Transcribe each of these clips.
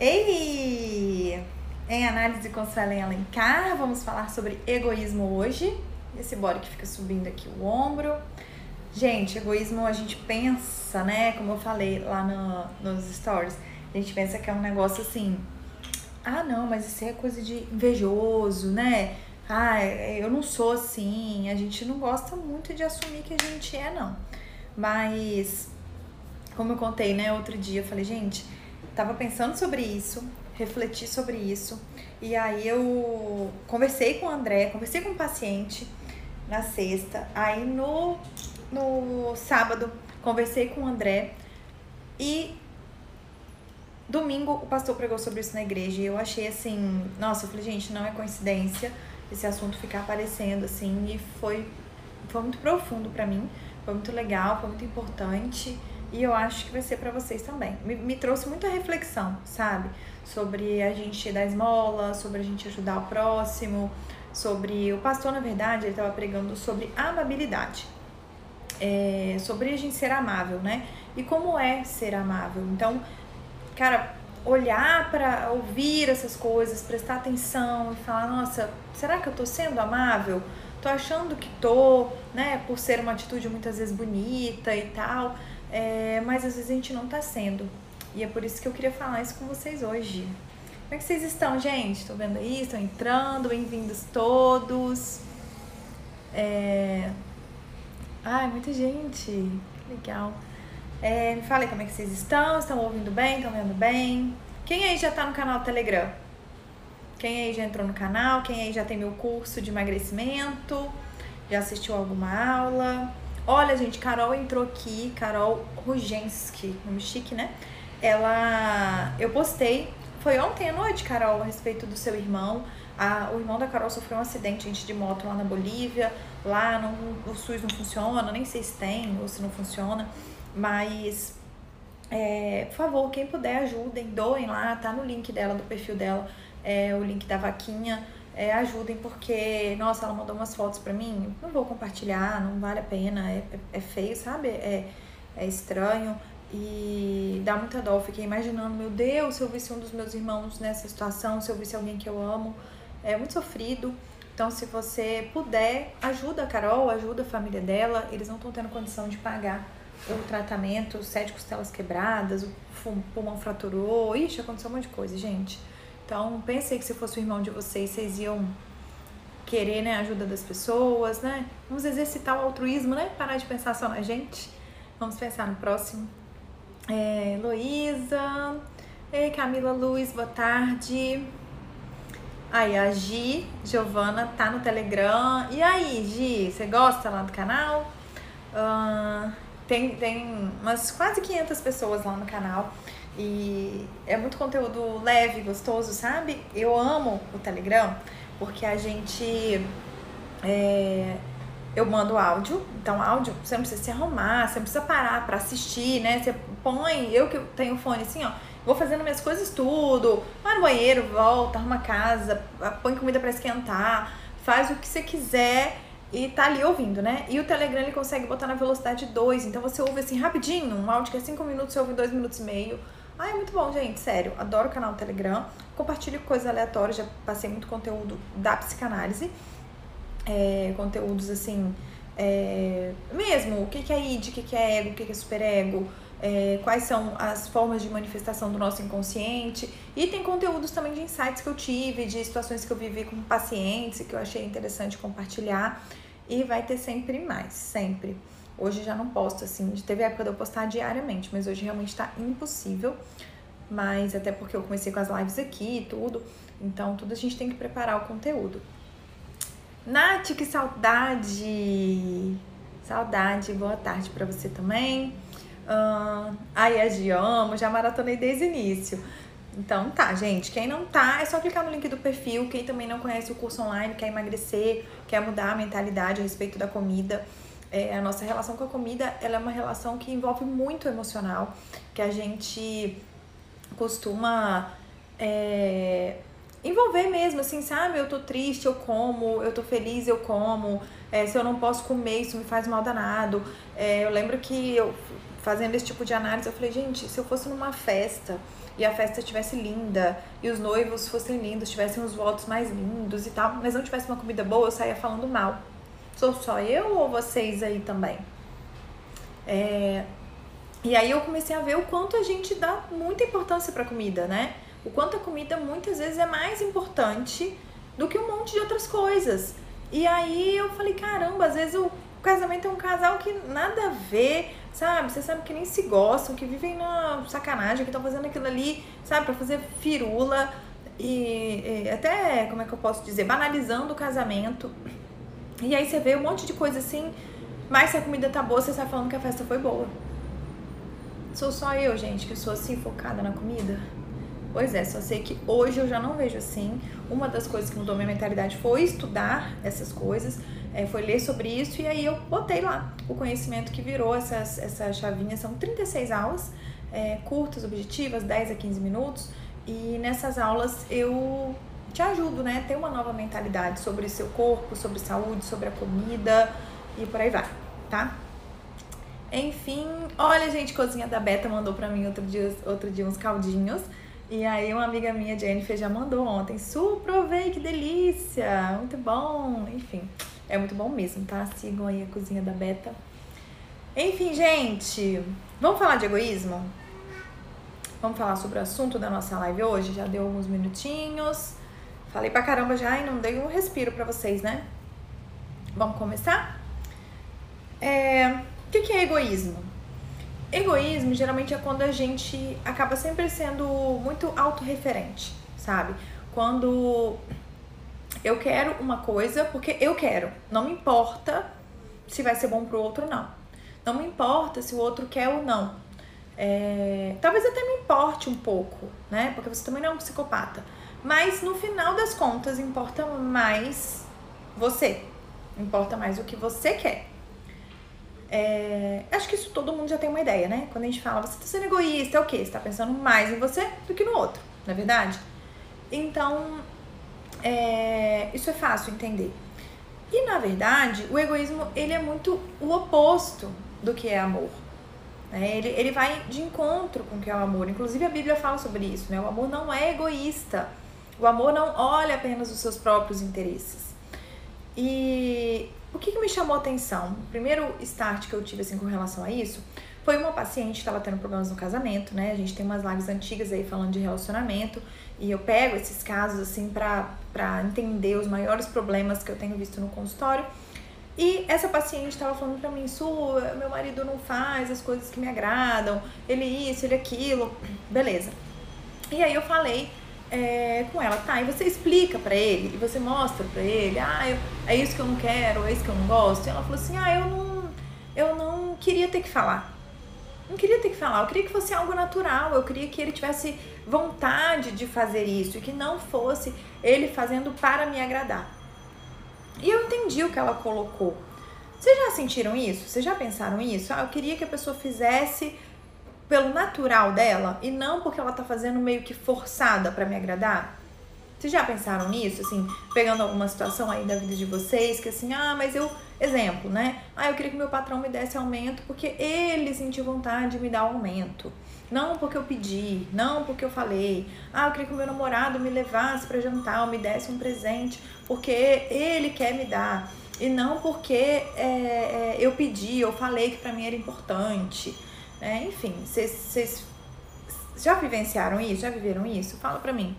Ei! Em análise com Suelen Alencar, vamos falar sobre egoísmo hoje. Esse body que fica subindo aqui o ombro. Gente, egoísmo a gente pensa, né? Como eu falei lá no, nos stories, a gente pensa que é um negócio assim. Ah, não, mas isso é coisa de invejoso, né? Ah, eu não sou assim. A gente não gosta muito de assumir que a gente é, não. Mas, como eu contei, né, outro dia, eu falei, gente, tava pensando sobre isso, refleti sobre isso, e aí eu conversei com o André, conversei com o paciente na sexta, aí no, no sábado conversei com o André e domingo o pastor pregou sobre isso na igreja e eu achei assim, nossa, eu falei, gente, não é coincidência esse assunto ficar aparecendo assim e foi foi muito profundo para mim, foi muito legal, foi muito importante e eu acho que vai ser para vocês também. Me, me, trouxe muita reflexão, sabe? Sobre a gente dar esmola, sobre a gente ajudar o próximo, sobre. O pastor, na verdade, ele estava pregando sobre amabilidade. É, sobre a gente ser amável, né? E como é ser amável. Então, cara, olhar para ouvir essas coisas, prestar atenção e falar: nossa, será que eu tô sendo amável? Tô achando que tô, né? Por ser uma atitude muitas vezes bonita e tal é, mas às vezes a gente não tá sendo. E é por isso que eu queria falar isso com vocês hoje. Como é que vocês estão, gente? Estão vendo aí? Estão entrando? Bem-vindos todos. É... Ai, muita gente. Legal. É, me falem como é que vocês estão. Estão ouvindo bem? Estão vendo bem? Quem aí já tá no canal do Telegram? Quem aí já entrou no canal? Quem aí já tem meu curso de emagrecimento? Já assistiu alguma aula? Olha, gente, Carol entrou aqui, Carol Rugensky, nome chique, né? Ela. Eu postei, foi ontem à noite, Carol, a respeito do seu irmão. A, o irmão da Carol sofreu um acidente, gente, de moto lá na Bolívia. Lá não, o SUS não funciona, nem sei se tem ou se não funciona. Mas, é, por favor, quem puder, ajudem, doem lá, tá no link dela, do perfil dela, é, o link da vaquinha é, ajudem, porque, nossa, ela mandou umas fotos pra mim, não vou compartilhar, não vale a pena, é, é, feio, sabe? É, é estranho e dá muita dó. Fiquei imaginando, meu Deus, se eu visse um dos meus irmãos nessa situação, se eu visse alguém que eu amo, é muito sofrido. Então, se você puder, ajuda a Carol, ajuda a família dela. Eles não estão tendo condição de pagar o tratamento, sete costelas quebradas, o pulmão fraturou. Ixi, aconteceu um monte de coisa, gente. Então, pensei que se fosse o irmão de vocês, vocês iam querer né, a ajuda das pessoas, né? Vamos exercitar o altruísmo, né? Parar de pensar só na gente. Vamos pensar no próximo. É, Heloísa. Ei, Camila Luz, boa tarde. Aí, a Gi, Giovana, tá no Telegram. E aí, Gi, você gosta lá do canal? Uh, tem, tem umas quase 500 pessoas lá no canal. E é muito conteúdo leve, gostoso, sabe? Eu amo o Telegram porque a gente. É, eu mando áudio, então áudio você não precisa se arrumar, você não precisa parar para assistir, né? Você põe, eu que tenho fone assim, ó, vou fazendo minhas coisas tudo, vai no banheiro, volta, arruma casa, põe comida para esquentar, faz o que você quiser e tá ali ouvindo, né? E o Telegram ele consegue botar na velocidade 2, então você ouve assim rapidinho, um áudio que é 5 minutos, você ouve em 2 minutos e meio. Ah, é muito bom, gente, sério. Adoro o canal do Telegram. Compartilho coisas aleatórias, já passei muito conteúdo da psicanálise. É, conteúdos assim, é, mesmo, o que, é id, o que, que é ego, o que, que é superego, é, quais são as formas de manifestação do nosso inconsciente. E tem conteúdos também de insights que eu tive, de situações que eu vivi com pacientes que eu achei interessante compartilhar. E vai ter sempre mais, sempre. Hoje já não posto assim, teve época de eu postar diariamente, mas hoje realmente tá impossível. Mas até porque eu comecei com as lives aqui e tudo, então tudo a gente tem que preparar o conteúdo. Nath, que saudade! Saudade, boa tarde para você também. Uh, ai, a Gi, amo, já maratonei desde o início. Então tá, gente, quem não tá, é só clicar no link do perfil. Quem também não conhece o curso online, quer emagrecer, quer mudar a mentalidade a respeito da comida, é, a nossa relação com a comida ela é uma relação que envolve muito emocional, que a gente costuma é, envolver mesmo, assim, sabe? Eu tô triste, eu como, eu tô feliz, eu como, é, se eu não posso comer, isso me faz mal danado. É, eu lembro que eu fazendo esse tipo de análise, eu falei, gente, se eu fosse numa festa e a festa estivesse linda e os noivos fossem lindos, tivessem os votos mais lindos e tal, mas não tivesse uma comida boa, eu saía falando mal. Sou só eu ou vocês aí também? É... E aí eu comecei a ver o quanto a gente dá muita importância para comida, né? O quanto a comida muitas vezes é mais importante do que um monte de outras coisas. E aí eu falei, caramba, às vezes o casamento é um casal que nada a ver, sabe? Você sabe que nem se gostam, que vivem na sacanagem, que estão fazendo aquilo ali, sabe, para fazer firula e, e, até, como é que eu posso dizer, banalizando o casamento. E aí você vê um monte de coisa assim, mas se a comida tá boa, você sai falando que a festa foi boa. Sou só eu, gente, que sou assim focada na comida. Pois é, só sei que hoje eu já não vejo assim. Uma das coisas que mudou minha mentalidade foi estudar essas coisas, é, foi ler sobre isso e aí eu botei lá o conhecimento que virou essas, essa chavinha. São 36 aulas, é, curtas, objetivas, 10 a 15 minutos. E nessas aulas eu te ajudo, né? Ter uma nova mentalidade sobre seu corpo, sobre saúde, sobre a comida e por aí vai, tá? Enfim, olha, gente, cozinha da Beta mandou pra mim outro dia, outro dia uns caldinhos. E aí uma amiga minha, Jennifer, já mandou ontem. Su, provei, que delícia! Muito bom! Enfim, é muito bom mesmo, tá? Sigam aí a cozinha da Beta. Enfim, gente, vamos falar de egoísmo? Vamos falar sobre o assunto da nossa live hoje? Já deu alguns minutinhos. Falei pra caramba já e não dei um respiro pra vocês, né? Vamos começar? É... O que é egoísmo? Egoísmo geralmente é quando a gente acaba sempre sendo muito autorreferente, sabe? Quando eu quero uma coisa porque eu quero, não me importa se vai ser bom pro outro ou não. Não me importa se o outro quer ou não. É... Talvez até me importe um pouco, né? Porque você também não é um psicopata. Mas no final das contas importa mais você. Importa mais o que você quer. É, acho que isso todo mundo já tem uma ideia, né? Quando a gente fala, você tá sendo egoísta, é o quê? Você tá pensando mais em você do que no outro, não é verdade? Então, é, isso é fácil entender. E na verdade, o egoísmo ele é muito o oposto do que é amor. Né? Ele, ele vai de encontro com o que é o amor. Inclusive a Bíblia fala sobre isso, né? O amor não é egoísta. O amor não olha apenas os seus próprios interesses. E o que, que me chamou a atenção? O primeiro start que eu tive assim com relação a isso foi uma paciente que estava tendo problemas no casamento, né? A gente tem umas lives antigas aí falando de relacionamento e eu pego esses casos assim para entender os maiores problemas que eu tenho visto no consultório. E essa paciente estava falando para mim, Su, meu marido não faz as coisas que me agradam, ele isso, ele aquilo, beleza. E aí eu falei é, com ela, tá? E você explica para ele, e você mostra para ele, ah, eu, é isso que eu não quero, é isso que eu não gosto. E ela falou assim, ah, eu não, eu não queria ter que falar. Não queria ter que falar, eu queria que fosse algo natural, eu queria que ele tivesse vontade de fazer isso e que não fosse ele fazendo para me agradar. E eu entendi o que ela colocou. Vocês já sentiram isso? Vocês já pensaram isso? Ah, eu queria que a pessoa fizesse pelo natural dela e não porque ela tá fazendo meio que forçada para me agradar? Vocês já pensaram nisso, assim, pegando alguma situação aí da vida de vocês, que assim, ah, mas eu, exemplo, né? Ah, eu queria que meu patrão me desse aumento porque ele sentiu vontade de me dar aumento. Não porque eu pedi, não porque eu falei. Ah, eu queria que o meu namorado me levasse para jantar ou me desse um presente porque ele quer me dar. E não porque é, eu pedi, eu falei que para mim era importante. Né? Enfim, vocês já vivenciaram isso? Já viveram isso? Fala pra mim.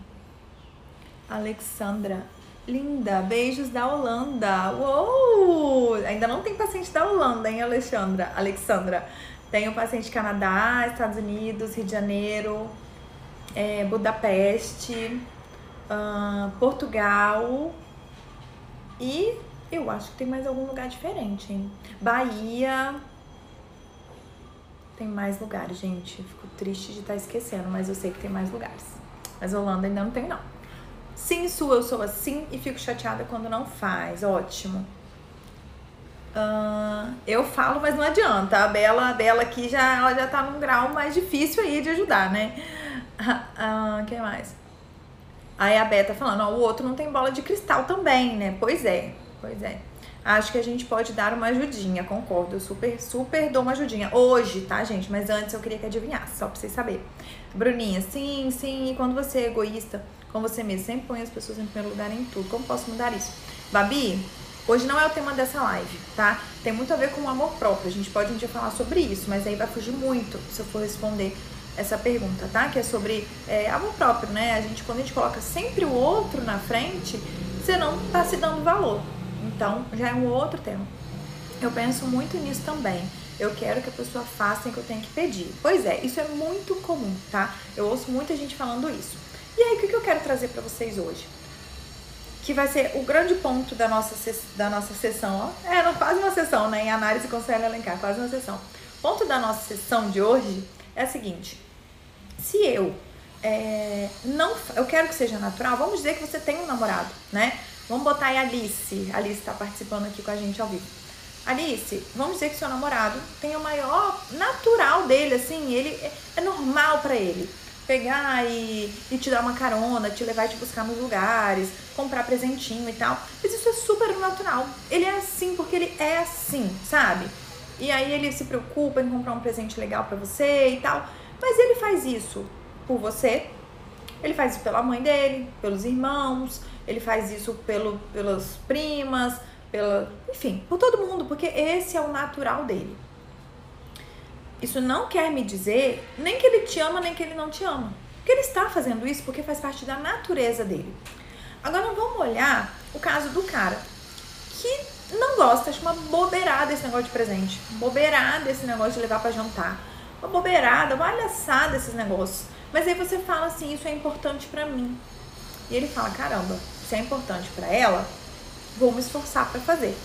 Alexandra, linda, beijos da Holanda. Uou! Ainda não tem paciente da Holanda, hein, Alexandra? Alexandra. Tenho paciente Canadá, Estados Unidos, Rio de Janeiro, é, Budapeste, uh, Portugal e eu acho que tem mais algum lugar diferente, hein? Bahia, tem mais lugares, gente. Fico triste de estar tá esquecendo, mas eu sei que tem mais lugares. Mas Holanda ainda não tem, não. Sim, sua, eu sou assim e fico chateada quando não faz. Ótimo. Uh, eu falo, mas não adianta. A Bela, a Bela aqui já, ela já tá num grau mais difícil aí de ajudar, né? Uh, que mais? Aí a Beta falando, ó, o outro não tem bola de cristal também, né? Pois é, pois é. Acho que a gente pode dar uma ajudinha, concordo. Eu super, super dou uma ajudinha. Hoje, tá, gente? Mas antes eu queria que adivinhasse, só pra vocês saberem. Bruninha, sim, sim. E quando você é egoísta com você mesmo, sempre põe as pessoas em primeiro lugar em tudo. Como posso mudar isso? Babi, hoje não é o tema dessa live, tá? Tem muito a ver com o amor próprio. A gente pode um dia falar sobre isso, mas aí vai fugir muito se eu for responder essa pergunta, tá? Que é sobre é, amor próprio, né? A gente, quando a gente coloca sempre o outro na frente, você não tá se dando valor. Então, já é um outro tema. Eu penso muito nisso também. Eu quero que a pessoa faça o que eu tenho que pedir. Pois é, isso é muito comum, tá? Eu ouço muita gente falando isso. E aí, o que eu quero trazer para vocês hoje? Que vai ser o grande ponto da nossa, da nossa sessão. Ó. É, quase uma sessão, né? Em análise com Célia Alencar, quase uma sessão. Ponto da nossa sessão de hoje é o seguinte: se eu é, não, eu quero que seja natural, vamos dizer que você tem um namorado, né? Vamos botar aí a Alice. A Alice está participando aqui com a gente ao vivo. Alice, vamos dizer que seu namorado tem o maior natural dele, assim, ele é, é normal para ele pegar e, e te dar uma carona, te levar e te buscar nos lugares, comprar presentinho e tal. Mas isso é super natural. Ele é assim porque ele é assim, sabe? E aí ele se preocupa em comprar um presente legal para você e tal. Mas ele faz isso por você, ele faz isso pela mãe dele, pelos irmãos, ele faz isso pelo, pelas primas, pela, enfim, por todo mundo, porque esse é o natural dele. Isso não quer me dizer nem que ele te ama, nem que ele não te ama. Porque ele está fazendo isso porque faz parte da natureza dele. Agora vamos olhar o caso do cara que não gosta, acha uma bobeirada esse negócio de presente, bobeirada esse negócio de levar para jantar, uma bobeirada, uma alhaçada esses negócios. Mas aí você fala assim, isso é importante para mim. E ele fala, caramba, isso é importante para ela, vou me esforçar para fazer.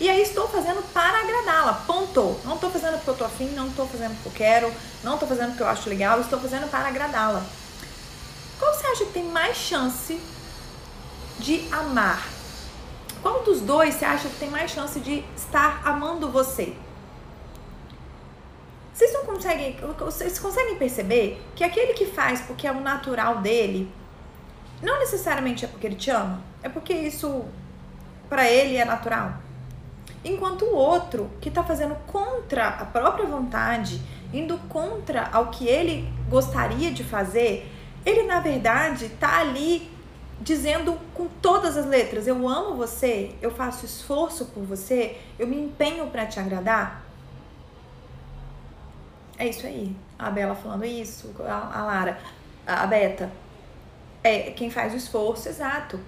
E aí estou fazendo para agradá-la, ponto. Não estou fazendo porque eu tô afim, não estou fazendo porque eu quero, não estou fazendo porque eu acho legal, estou fazendo para agradá-la. Qual você acha que tem mais chance de amar? Qual dos dois você acha que tem mais chance de estar amando você? Vocês não conseguem, vocês conseguem perceber que aquele que faz porque é o natural dele, não necessariamente é porque ele te ama, é porque isso para ele é natural. Enquanto o outro que está fazendo contra a própria vontade, indo contra ao que ele gostaria de fazer, ele na verdade está ali dizendo com todas as letras: eu amo você, eu faço esforço por você, eu me empenho para te agradar. É isso aí. A Bela falando isso, a, Lara, a Beta. É quem faz o esforço, exato.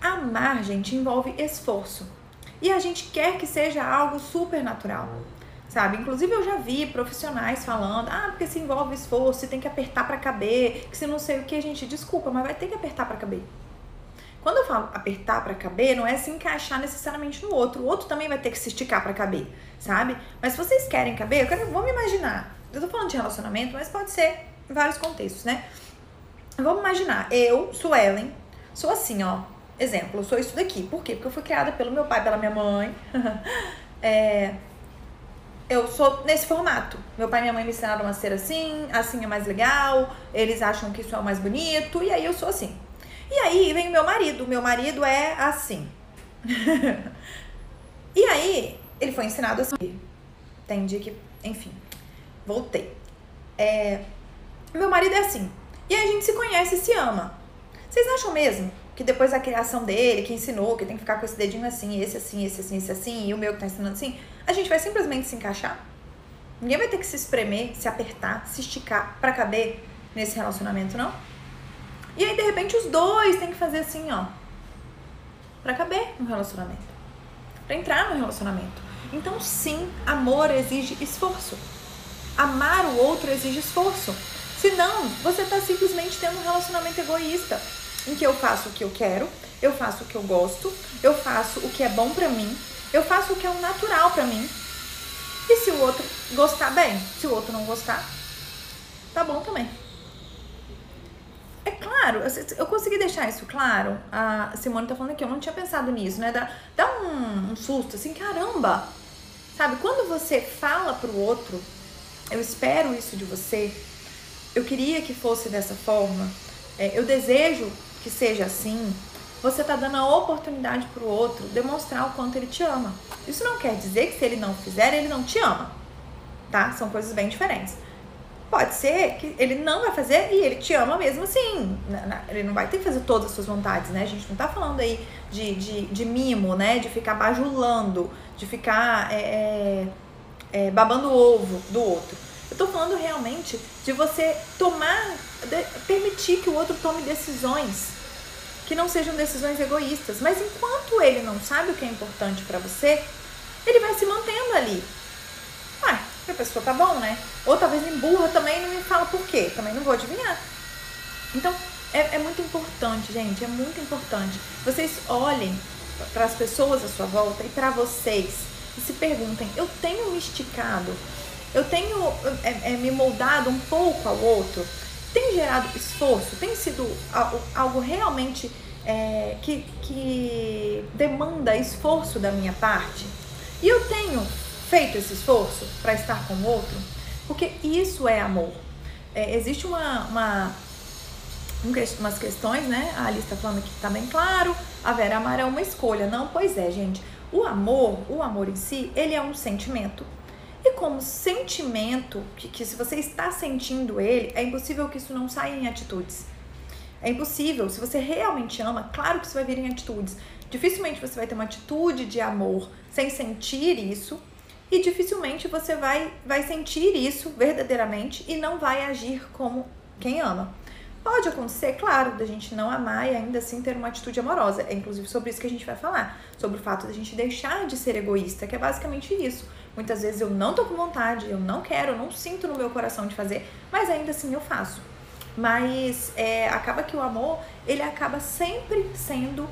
Amar, gente, envolve esforço. E a gente quer que seja algo super natural. Sabe? Inclusive eu já vi profissionais falando: "Ah, porque se envolve esforço, você tem que apertar para caber, que se não sei o que, a gente desculpa, mas vai ter que apertar para caber". Quando eu falo apertar para caber, não é se encaixar necessariamente no outro. O outro também vai ter que se esticar para caber, sabe? Mas se vocês querem caber, eu quero, vamos imaginar. Eu tô falando de relacionamento, mas pode ser em vários contextos, né? Vamos imaginar, eu, sou Ellen, sou assim, ó. Exemplo, eu sou isso daqui. Por quê? Porque eu fui criada pelo meu pai, pela minha mãe. é, eu sou nesse formato. Meu pai e minha mãe me ensinaram a ser assim, assim é mais legal, eles acham que isso é o mais bonito, e aí eu sou assim. E aí vem o meu marido. Meu marido é assim. e aí, ele foi ensinado assim. Entendi que, enfim, voltei. É, meu marido é assim. E a gente se conhece e se ama. Vocês acham mesmo que depois da criação dele, que ensinou que tem que ficar com esse dedinho assim, esse assim, esse assim, esse assim, e o meu que tá ensinando assim, a gente vai simplesmente se encaixar? Ninguém vai ter que se espremer, se apertar, se esticar para caber nesse relacionamento, não? E aí, de repente, os dois têm que fazer assim, ó. Pra caber no relacionamento. Pra entrar no relacionamento. Então, sim, amor exige esforço. Amar o outro exige esforço. Senão, você tá simplesmente tendo um relacionamento egoísta. Em que eu faço o que eu quero, eu faço o que eu gosto, eu faço o que é bom pra mim, eu faço o que é o natural pra mim. E se o outro gostar, bem. Se o outro não gostar, tá bom também. É claro, eu consegui deixar isso claro. A Simone tá falando aqui, eu não tinha pensado nisso, né? Dá, dá um, um susto, assim, caramba! Sabe, quando você fala pro outro, eu espero isso de você, eu queria que fosse dessa forma, é, eu desejo que seja assim, você tá dando a oportunidade pro outro demonstrar o quanto ele te ama. Isso não quer dizer que se ele não fizer, ele não te ama, tá? São coisas bem diferentes. Pode ser que ele não vai fazer e ele te ama mesmo assim. Ele não vai ter que fazer todas as suas vontades, né? A gente não tá falando aí de, de, de mimo, né? De ficar bajulando, de ficar é, é, é, babando o ovo do outro. Eu tô falando realmente de você tomar, de, permitir que o outro tome decisões que não sejam decisões egoístas. Mas enquanto ele não sabe o que é importante para você, ele vai se mantendo ali. Ué, a pessoa tá bom, né? Ou talvez emburra também e não me fala por quê. Também não vou adivinhar. Então, é, é muito importante, gente. É muito importante. Vocês olhem para as pessoas à sua volta e para vocês e se perguntem: eu tenho me esticado? Eu tenho é, é, me moldado um pouco ao outro? Tem gerado esforço? Tem sido algo realmente é, que, que demanda esforço da minha parte? E eu tenho feito esse esforço para estar com o outro? Porque isso é amor. É, existe uma, uma, umas questões, né? A Alice está falando que está bem claro. A Vera amar é uma escolha. Não, pois é, gente. O amor, o amor em si, ele é um sentimento. E como sentimento, que, que se você está sentindo ele, é impossível que isso não saia em atitudes. É impossível. Se você realmente ama, claro que isso vai vir em atitudes. Dificilmente você vai ter uma atitude de amor sem sentir isso e dificilmente você vai, vai sentir isso verdadeiramente e não vai agir como quem ama. Pode acontecer, claro, da gente não amar e ainda assim ter uma atitude amorosa. É inclusive sobre isso que a gente vai falar. Sobre o fato da gente deixar de ser egoísta, que é basicamente isso. Muitas vezes eu não tô com vontade, eu não quero, eu não sinto no meu coração de fazer, mas ainda assim eu faço. Mas é, acaba que o amor, ele acaba sempre sendo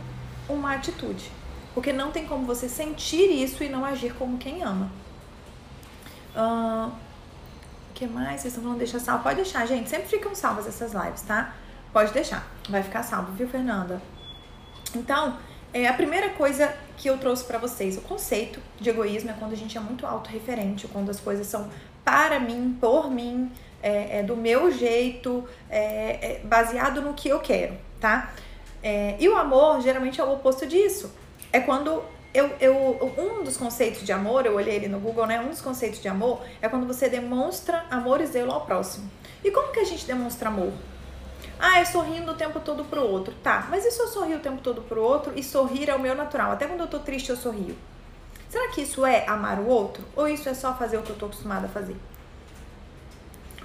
uma atitude. Porque não tem como você sentir isso e não agir como quem ama. Uh, que mais? Vocês estão falando deixar salvo? Pode deixar, gente. Sempre ficam salvas essas lives, tá? Pode deixar. Vai ficar salvo, viu, Fernanda? Então, é, a primeira coisa que eu trouxe para vocês, o conceito de egoísmo é quando a gente é muito autorreferente, quando as coisas são para mim, por mim, é, é do meu jeito, é, é baseado no que eu quero, tá? É, e o amor geralmente é o oposto disso. É quando eu, eu, um dos conceitos de amor, eu olhei ele no Google, né? Um dos conceitos de amor é quando você demonstra amor e zelo ao próximo. E como que a gente demonstra amor? Ah, é sorrindo o tempo todo pro outro. Tá, mas e se eu sorrir o tempo todo pro outro e sorrir é o meu natural? Até quando eu tô triste eu sorrio. Será que isso é amar o outro? Ou isso é só fazer o que eu tô acostumada a fazer?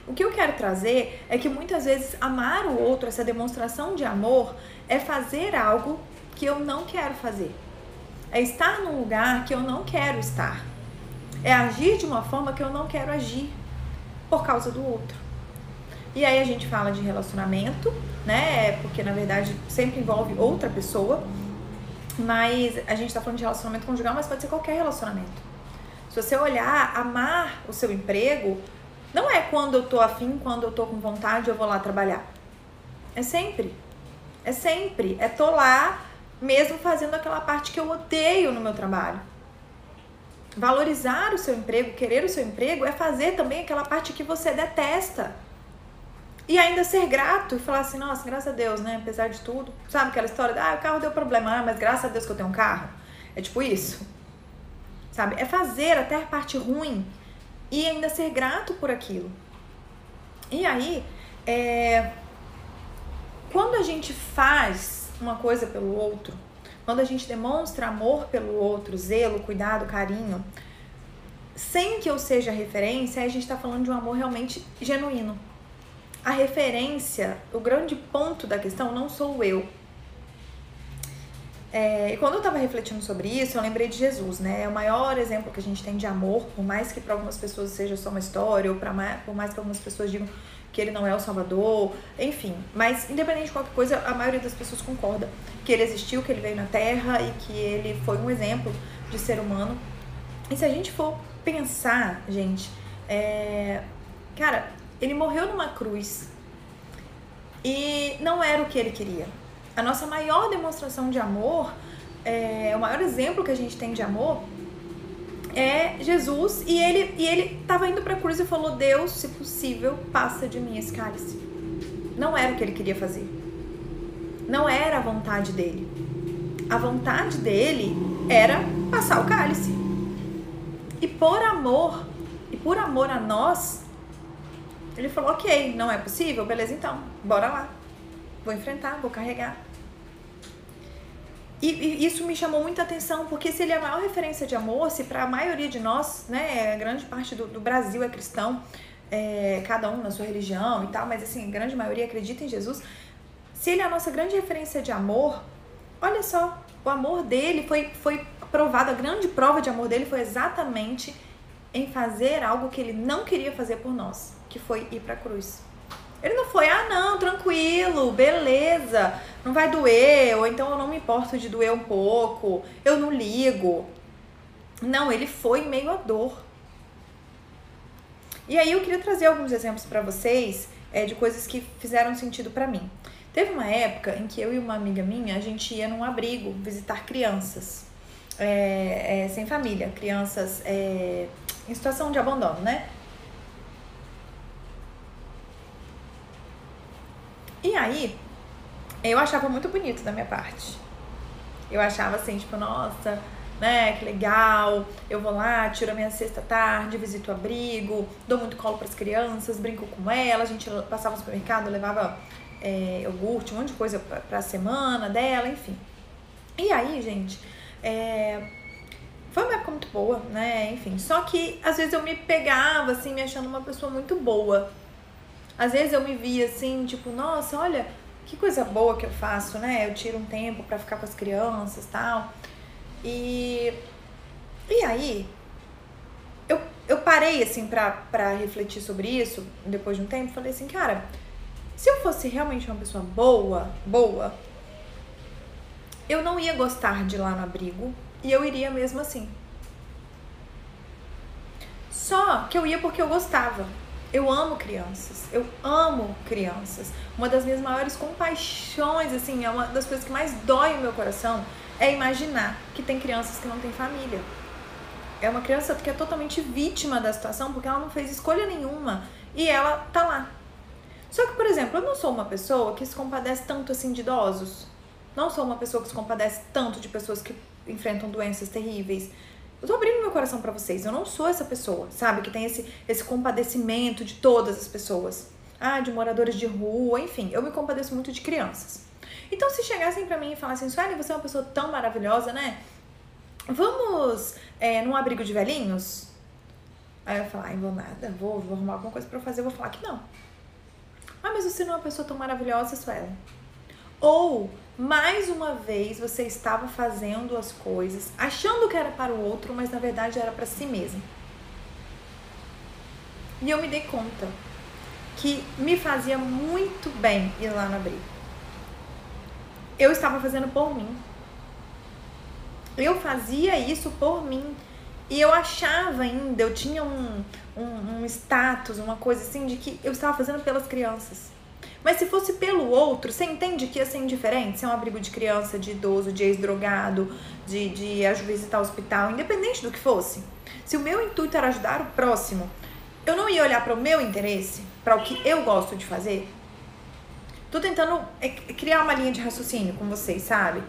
O que eu quero trazer é que muitas vezes amar o outro, essa demonstração de amor, é fazer algo que eu não quero fazer é estar num lugar que eu não quero estar. É agir de uma forma que eu não quero agir por causa do outro. E aí a gente fala de relacionamento, né? Porque na verdade sempre envolve outra pessoa. Mas a gente tá falando de relacionamento conjugal, mas pode ser qualquer relacionamento. Se você olhar, amar o seu emprego, não é quando eu tô afim, quando eu tô com vontade, eu vou lá trabalhar. É sempre. É sempre. É tô lá mesmo fazendo aquela parte que eu odeio no meu trabalho. Valorizar o seu emprego, querer o seu emprego, é fazer também aquela parte que você detesta. E ainda ser grato e falar assim, nossa, graças a Deus, né? Apesar de tudo. Sabe aquela história de, ah, o carro deu problema, ah, mas graças a Deus que eu tenho um carro. É tipo isso. Sabe? É fazer até a parte ruim e ainda ser grato por aquilo. E aí, é... quando a gente faz uma coisa pelo outro, quando a gente demonstra amor pelo outro, zelo, cuidado, carinho, sem que eu seja referência, a gente está falando de um amor realmente genuíno. A referência, o grande ponto da questão não sou eu. É, e quando eu estava refletindo sobre isso, eu lembrei de Jesus, né? É o maior exemplo que a gente tem de amor, por mais que para algumas pessoas seja só uma história, ou pra, por mais que algumas pessoas digam que ele não é o Salvador, enfim. Mas, independente de qualquer coisa, a maioria das pessoas concorda que ele existiu, que ele veio na Terra e que ele foi um exemplo de ser humano. E se a gente for pensar, gente, é... cara, ele morreu numa cruz e não era o que ele queria. A nossa maior demonstração de amor, é... o maior exemplo que a gente tem de amor é Jesus e ele e ele estava indo para a cruz e falou: "Deus, se possível, passa de mim esse cálice". Não era o que ele queria fazer. não era a vontade dele. A vontade dele era passar o cálice. E por amor, e por amor a nós, ele falou: ok, não é possível? Beleza, então, bora lá. Vou enfrentar, vou carregar. E, e, isso me chamou muita atenção, porque se ele é a maior referência de amor, se para a maioria de nós, né, grande parte do, do Brasil é cristão, é, cada um na sua religião e tal, mas assim, a grande maioria acredita em Jesus. Se ele é a nossa grande referência de amor, olha só, o amor dele foi, foi provado, a grande prova de amor dele foi exatamente em fazer algo que ele não queria fazer por nós, que foi ir para a cruz. Ele não foi, ah, não, tranquilo, beleza, não vai doer, ou então eu não me importo de doer um pouco, eu não ligo. Não, ele foi meio a dor. E aí eu queria trazer alguns exemplos para vocês é, de coisas que fizeram sentido para mim. Teve uma época em que eu e uma amiga minha, a gente ia num abrigo visitar crianças é, é, sem família, crianças em situação de abandono, né? E aí, eu achava muito bonito da minha parte. Eu achava assim, tipo, nossa, né, que legal. Eu vou lá, tiro a minha sexta tarde, visito o abrigo, dou muito colo para as crianças, brinco com elas. A gente passava no supermercado, levava é, iogurte, um monte de coisa para a semana dela, enfim. E aí, gente, é, foi uma época muito boa, né? Enfim, só que às vezes eu me pegava, assim, me achando uma pessoa muito boa. Às vezes eu me via assim, tipo, nossa, olha que coisa boa que eu faço, né? Eu tiro um tempo para ficar com as crianças tal. E, e aí, eu, eu parei assim pra, pra refletir sobre isso depois de um tempo. Falei assim, cara, se eu fosse realmente uma pessoa boa, boa, eu não ia gostar de ir lá no abrigo e eu iria mesmo assim. Só que eu ia porque eu gostava. Eu amo crianças, eu amo crianças. Uma das minhas maiores compaixões, assim, é uma das coisas que mais dói o meu coração é imaginar que tem crianças que não têm família. É uma criança que é totalmente vítima da situação porque ela não fez escolha nenhuma e ela tá lá. Só que, por exemplo, eu não sou uma pessoa que se compadece tanto assim de idosos. Não sou uma pessoa que se compadece tanto de pessoas que enfrentam doenças terríveis. Eu tô abrindo meu coração para vocês. Eu não sou essa pessoa, sabe? Que tem esse, esse compadecimento de todas as pessoas. Ah, de moradores de rua, enfim. Eu me compadeço muito de crianças. Então, se chegassem para mim e falassem, Sueli, você é uma pessoa tão maravilhosa, né? Vamos é, num abrigo de velhinhos? Aí eu falar, ai, vou nada, vou, vou arrumar alguma coisa pra fazer, eu vou falar que não. Ah, mas você não é uma pessoa tão maravilhosa, Sueli. Ou mais uma vez você estava fazendo as coisas achando que era para o outro, mas na verdade era para si mesmo. E eu me dei conta que me fazia muito bem ir lá no abrigo. Eu estava fazendo por mim. Eu fazia isso por mim. E eu achava ainda, eu tinha um, um, um status, uma coisa assim, de que eu estava fazendo pelas crianças. Mas se fosse pelo outro, você entende que ia ser indiferente? Se é um abrigo de criança, de idoso, de ex-drogado, de, de visitar o hospital, independente do que fosse. Se o meu intuito era ajudar o próximo, eu não ia olhar para o meu interesse, para o que eu gosto de fazer. Tô tentando é, criar uma linha de raciocínio com vocês, sabe?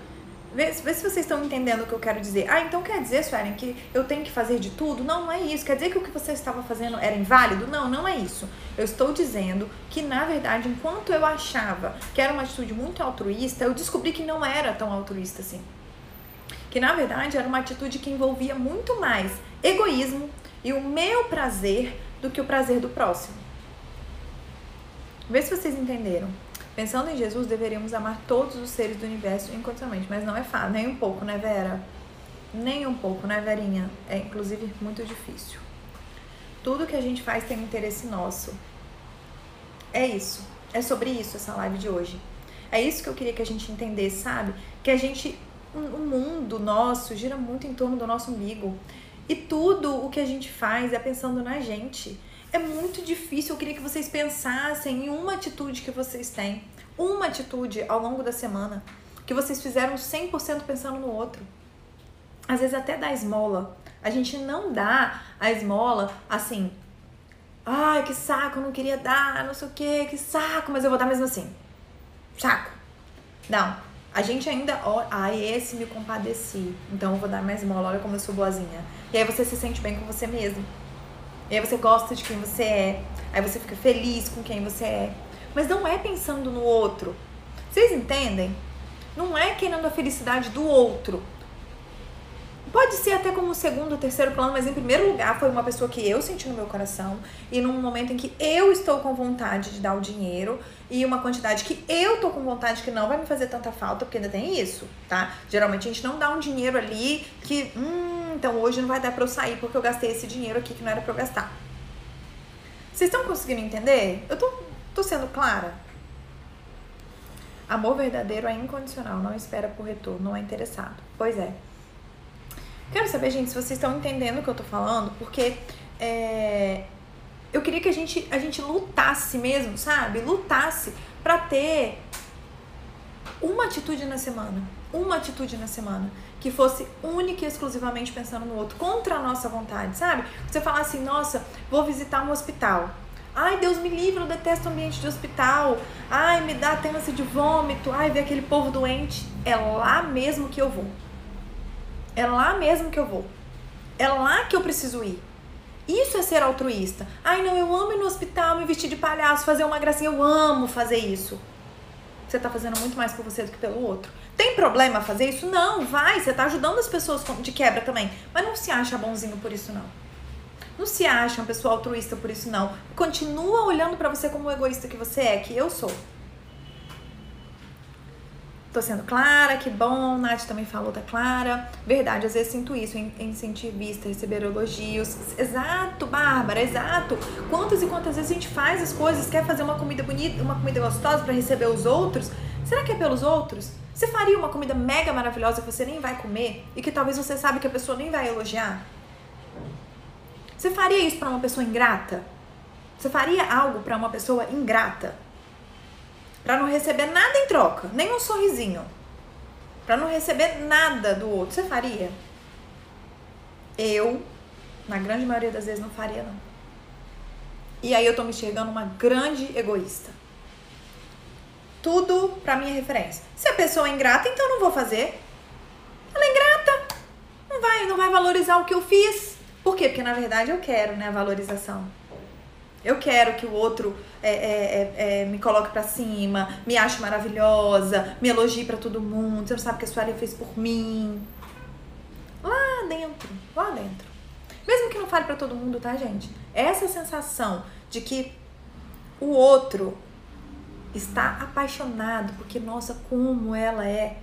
Vê, vê, se vocês estão entendendo o que eu quero dizer. Ah, então quer dizer, Suelen, que eu tenho que fazer de tudo? Não, não é isso. Quer dizer que o que você estava fazendo era inválido? Não, não é isso. Eu estou dizendo que, na verdade, enquanto eu achava que era uma atitude muito altruísta, eu descobri que não era tão altruísta assim. Que, na verdade, era uma atitude que envolvia muito mais egoísmo e o meu prazer do que o prazer do próximo. Vê se vocês entenderam. Pensando em Jesus, deveríamos amar todos os seres do universo incondicionalmente, mas não é fácil, nem um pouco, né, Vera? Nem um pouco, né, Verinha? É inclusive muito difícil. Tudo que a gente faz tem um interesse nosso. É isso. É sobre isso essa live de hoje. É isso que eu queria que a gente entendesse, sabe? Que a gente, o mundo nosso gira muito em torno do nosso umbigo. E tudo o que a gente faz é pensando na gente é muito difícil. Eu queria que vocês pensassem em uma atitude que vocês têm, uma atitude ao longo da semana que vocês fizeram 100% pensando no outro. Às vezes até dá esmola. A gente não dá a esmola assim. Ai, que saco, não queria dar, não sei o que, que saco, mas eu vou dar mesmo assim. Saco. Não, a gente ainda, ó, ah, esse me compadeci, então eu vou dar mais mola, olha como eu sou boazinha. E aí você se sente bem com você mesmo. E aí você gosta de quem você é. Aí você fica feliz com quem você é. Mas não é pensando no outro. Vocês entendem? Não é querendo a felicidade do outro. Pode ser até como segundo, terceiro plano, mas em primeiro lugar foi uma pessoa que eu senti no meu coração e num momento em que eu estou com vontade de dar o dinheiro e uma quantidade que eu tô com vontade que não vai me fazer tanta falta, porque ainda tem isso, tá? Geralmente a gente não dá um dinheiro ali que, hum, então hoje não vai dar para eu sair porque eu gastei esse dinheiro aqui que não era para eu gastar. Vocês estão conseguindo entender? Eu tô, tô sendo clara? Amor verdadeiro é incondicional, não espera por retorno, não é interessado. Pois é. Quero saber, gente, se vocês estão entendendo o que eu tô falando, porque é, eu queria que a gente, a gente lutasse mesmo, sabe? Lutasse para ter uma atitude na semana. Uma atitude na semana. Que fosse única e exclusivamente pensando no outro, contra a nossa vontade, sabe? Você falar assim, nossa, vou visitar um hospital. Ai, Deus me livre, eu detesto o ambiente de hospital. Ai, me dá tênis de vômito. Ai, ver aquele povo doente. É lá mesmo que eu vou. É lá mesmo que eu vou. É lá que eu preciso ir. Isso é ser altruísta. Ai, não, eu amo ir no hospital, me vestir de palhaço, fazer uma gracinha. Eu amo fazer isso. Você tá fazendo muito mais por você do que pelo outro. Tem problema fazer isso? Não, vai. Você tá ajudando as pessoas de quebra também. Mas não se acha bonzinho por isso, não. Não se acha uma pessoa altruísta por isso, não. Continua olhando para você como o egoísta que você é, que eu sou. Tô sendo clara, que bom. Nath também falou da Clara. Verdade, às vezes sinto isso em, em sentir vista, receber elogios. Exato, Bárbara, exato. Quantas e quantas vezes a gente faz as coisas, quer fazer uma comida bonita, uma comida gostosa para receber os outros? Será que é pelos outros? Você faria uma comida mega maravilhosa que você nem vai comer e que talvez você sabe que a pessoa nem vai elogiar? Você faria isso para uma pessoa ingrata? Você faria algo para uma pessoa ingrata? Para não receber nada em troca, nem um sorrisinho, para não receber nada do outro, você faria? Eu, na grande maioria das vezes, não faria não. E aí eu tô me enxergando uma grande egoísta. Tudo pra minha referência. Se a pessoa é ingrata, então não vou fazer. Ela é ingrata. Não vai, não vai valorizar o que eu fiz. Por quê? Porque na verdade eu quero, né, a valorização. Eu quero que o outro é, é, é, é me coloque para cima, me ache maravilhosa, me elogie para todo mundo. Você não sabe o que a Sueli fez por mim. Lá dentro, lá dentro. Mesmo que não fale para todo mundo, tá, gente? Essa sensação de que o outro está apaixonado, porque nossa, como ela é